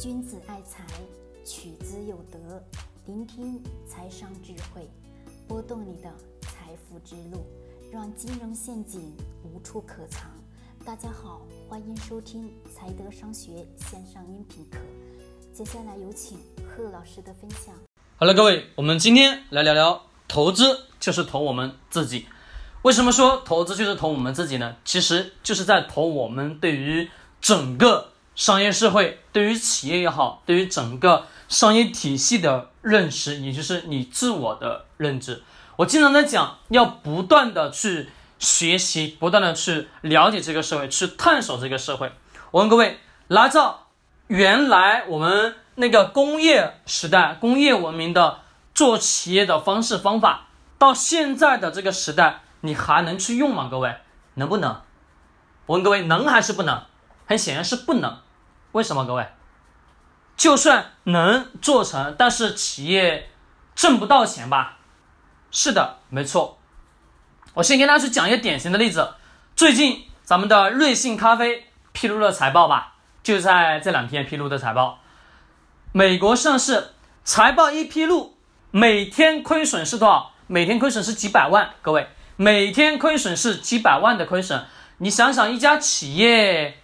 君子爱财，取之有德。聆听财商智慧，拨动你的财富之路，让金融陷阱无处可藏。大家好，欢迎收听财德商学线上音频课。接下来有请贺老师的分享。好了，各位，我们今天来聊聊投资，就是投我们自己。为什么说投资就是投我们自己呢？其实就是在投我们对于整个商业社会、对于企业也好，对于整个商业体系的认识，也就是你自我的认知。我经常在讲，要不断的去学习，不断的去了解这个社会，去探索这个社会。我问各位，拿照原来我们那个工业时代、工业文明的做企业的方式方法，到现在的这个时代。你还能去用吗？各位，能不能？我问各位，能还是不能？很显然是不能。为什么？各位，就算能做成，但是企业挣不到钱吧？是的，没错。我先跟大家去讲一个典型的例子。最近咱们的瑞幸咖啡披露了财报吧？就在这两天披露的财报。美国上市，财报一披露，每天亏损是多少？每天亏损是几百万，各位。每天亏损是几百万的亏损，你想想，一家企业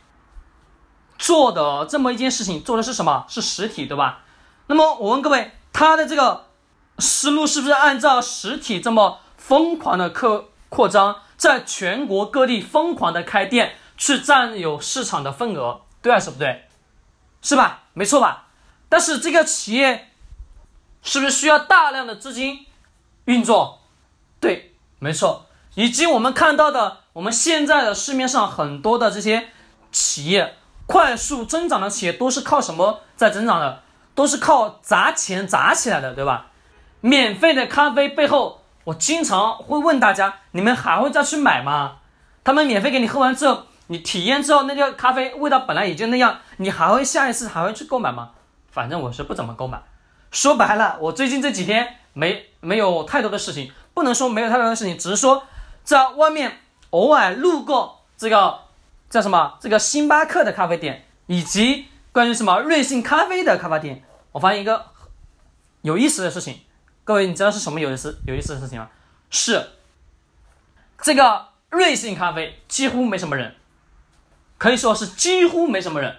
做的这么一件事情，做的是什么？是实体，对吧？那么我问各位，他的这个思路是不是按照实体这么疯狂的扩扩张，在全国各地疯狂的开店，去占有市场的份额，对还是不对？是吧？没错吧？但是这个企业是不是需要大量的资金运作？对。没错，以及我们看到的，我们现在的市面上很多的这些企业快速增长的企业，都是靠什么在增长的？都是靠砸钱砸起来的，对吧？免费的咖啡背后，我经常会问大家：你们还会再去买吗？他们免费给你喝完之后，你体验之后，那个咖啡味道本来也就那样，你还会下一次还会去购买吗？反正我是不怎么购买。说白了，我最近这几天没没有太多的事情。不能说没有太多的事情，只是说在外面偶尔路过这个叫什么这个星巴克的咖啡店，以及关于什么瑞幸咖啡的咖啡店，我发现一个有意思的事情。各位，你知道是什么有意思有意思的事情吗？是这个瑞幸咖啡几乎没什么人，可以说是几乎没什么人。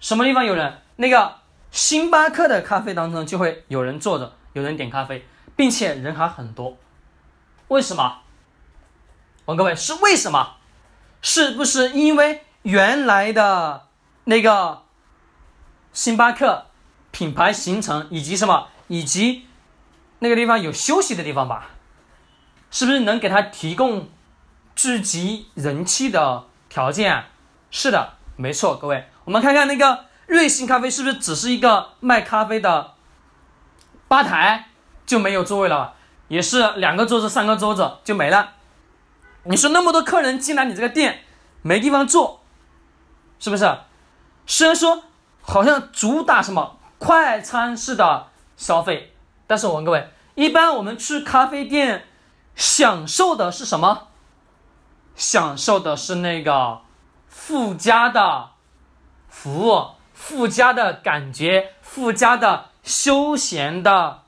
什么地方有人？那个星巴克的咖啡当中就会有人坐着，有人点咖啡。并且人还很多，为什么？问各位是为什么？是不是因为原来的那个星巴克品牌形成，以及什么，以及那个地方有休息的地方吧？是不是能给他提供聚集人气的条件？是的，没错。各位，我们看看那个瑞幸咖啡是不是只是一个卖咖啡的吧台？就没有座位了，也是两个桌子、三个桌子就没了。你说那么多客人进来你这个店，没地方坐，是不是？虽然说好像主打什么快餐式的消费，但是我问各位，一般我们去咖啡店享受的是什么？享受的是那个附加的服务、附加的感觉、附加的休闲的。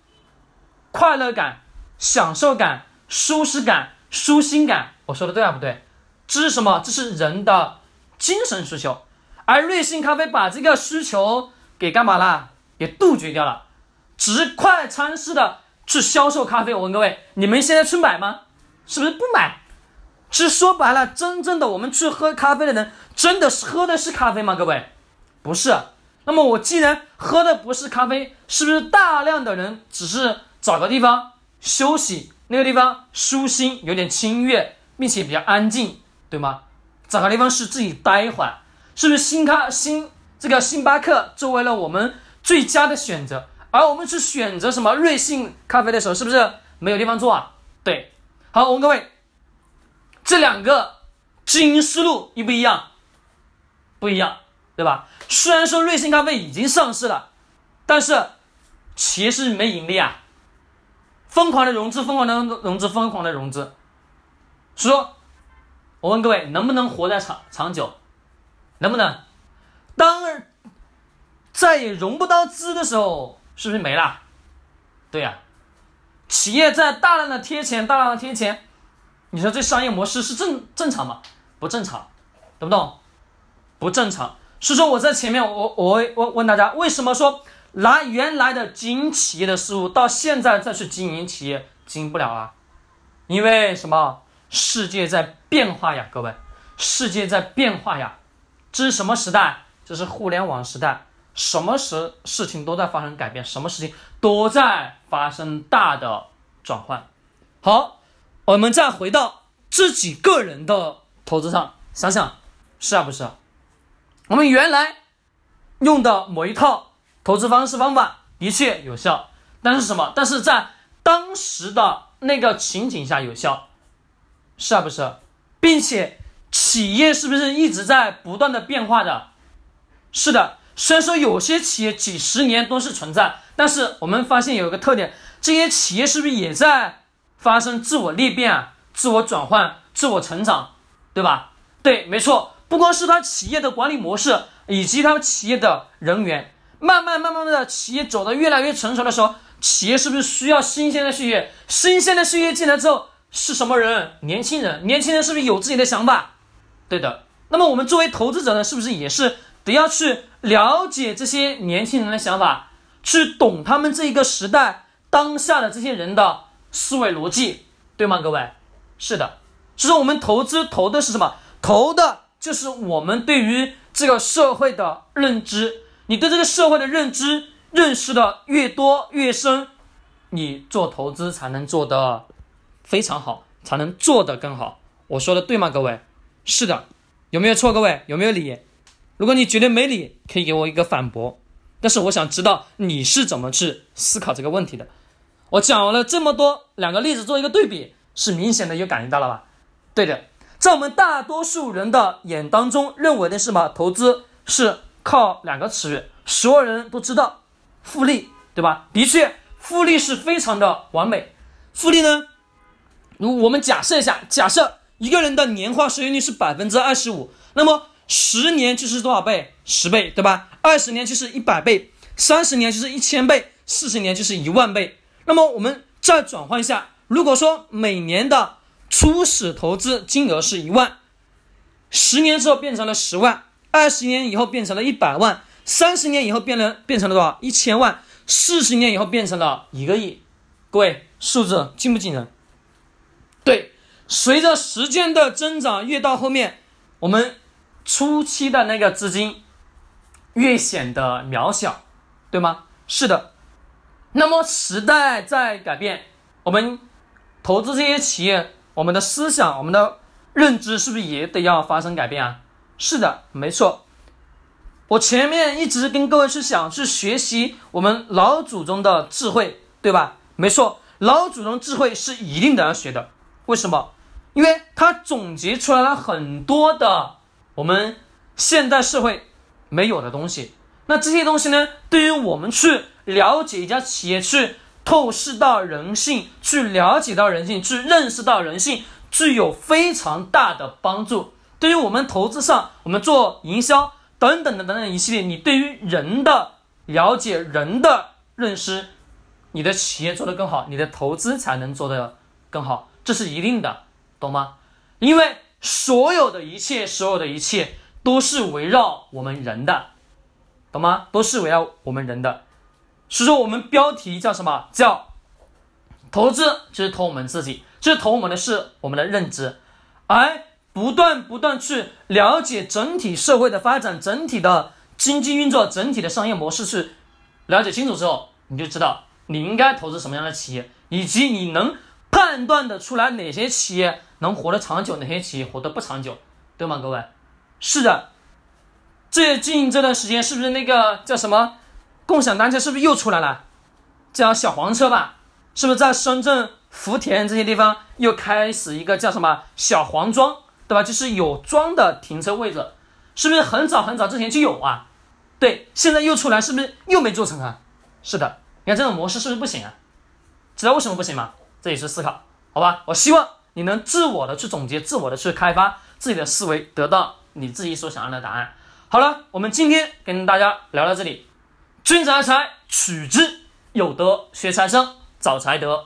快乐感、享受感、舒适感、舒心感，我说的对啊不对？这是什么？这是人的精神需求。而瑞幸咖啡把这个需求给干嘛了？给杜绝掉了，只是快餐式的去销售咖啡。我问各位，你们现在去买吗？是不是不买？其实说白了，真正的我们去喝咖啡的人，真的是喝的是咖啡吗？各位，不是。那么我既然喝的不是咖啡，是不是大量的人只是？找个地方休息，那个地方舒心，有点清悦，并且比较安静，对吗？找个地方是自己待一会儿，是不是星咖星这个星巴克作为了我们最佳的选择？而我们去选择什么瑞幸咖啡的时候，是不是没有地方坐啊？对，好，我问各位，这两个经营思路一不一样？不一样，对吧？虽然说瑞幸咖啡已经上市了，但是企业是没盈利啊。疯狂的融资，疯狂的融资，疯狂的融资。说，我问各位，能不能活在长长久？能不能？当再也融不到资的时候，是不是没了？对呀，企业在大量的贴钱，大量的贴钱，你说这商业模式是正正常吗？不正常，懂不懂？不正常。所以说我在前面，我我我问大家，为什么说拿原来的经营企业的思路，到现在再去经营企业，经营不了啊？因为什么？世界在变化呀，各位，世界在变化呀。这是什么时代？这是互联网时代。什么时事情都在发生改变，什么事情都在发生大的转换。好，我们再回到自己个人的投资上，想想是啊不是？我们原来用的某一套投资方式方法的确有效，但是什么？但是在当时的那个情景下有效，是啊不是？并且企业是不是一直在不断的变化的？是的。虽然说有些企业几十年都是存在，但是我们发现有一个特点，这些企业是不是也在发生自我裂变啊、自我转换、自我成长，对吧？对，没错。不光是他企业的管理模式，以及他企业的人员，慢慢慢慢的企业走得越来越成熟的时候，企业是不是需要新鲜的血液？新鲜的血液进来之后是什么人？年轻人，年轻人是不是有自己的想法？对的。那么我们作为投资者呢，是不是也是得要去？了解这些年轻人的想法，去懂他们这一个时代当下的这些人的思维逻辑，对吗？各位，是的。所以说，我们投资投的是什么？投的就是我们对于这个社会的认知。你对这个社会的认知认识的越多越深，你做投资才能做的非常好，才能做得更好。我说的对吗？各位，是的。有没有错？各位有没有理？如果你觉得没理，可以给我一个反驳。但是我想知道你是怎么去思考这个问题的。我讲完了这么多，两个例子做一个对比，是明显的有感觉到了吧？对的，在我们大多数人的眼当中，认为的是什么？投资是靠两个词语，所有人都知道，复利，对吧？的确，复利是非常的完美。复利呢，如我们假设一下，假设一个人的年化收益率是百分之二十五，那么。十年就是多少倍？十倍，对吧？二十年就是一百倍，三十年就是一千倍，四十年就是一万倍。那么我们再转换一下，如果说每年的初始投资金额是一万，十年之后变成了十万，二十年以后变成了一百万，三十年以后变了变成了多少？一千万，四十年以后变成了一个亿。各位，数字惊不惊人？对，随着时间的增长，越到后面，我们。初期的那个资金越显得渺小，对吗？是的。那么时代在改变，我们投资这些企业，我们的思想、我们的认知是不是也得要发生改变啊？是的，没错。我前面一直跟各位去想，去学习我们老祖宗的智慧，对吧？没错，老祖宗智慧是一定得要学的。为什么？因为他总结出来了很多的。我们现代社会没有的东西，那这些东西呢？对于我们去了解一家企业，去透视到人性，去了解到人性，去认识到人性，具有非常大的帮助。对于我们投资上，我们做营销等等的等等一系列，你对于人的了解、人的认识，你的企业做得更好，你的投资才能做得更好，这是一定的，懂吗？因为。所有的一切，所有的一切都是围绕我们人的，懂吗？都是围绕我们人的。所以说，我们标题叫什么？叫投资，就是投我们自己，就是投我们的是我们的认知，而不断不断去了解整体社会的发展、整体的经济运作、整体的商业模式，去了解清楚之后，你就知道你应该投资什么样的企业，以及你能判断的出来哪些企业。能活得长久，哪些企业活得不长久，对吗？各位，是的，最近这段时间是不是那个叫什么共享单车是不是又出来了？叫小黄车吧？是不是在深圳、福田这些地方又开始一个叫什么小黄桩，对吧？就是有桩的停车位置，是不是很早很早之前就有啊？对，现在又出来，是不是又没做成啊？是的，你看这种模式是不是不行啊？知道为什么不行吗？这也是思考，好吧？我希望。你能自我的去总结，自我的去开发自己的思维，得到你自己所想要的答案。好了，我们今天跟大家聊到这里，君子爱财，取之有德；学财生，找财德。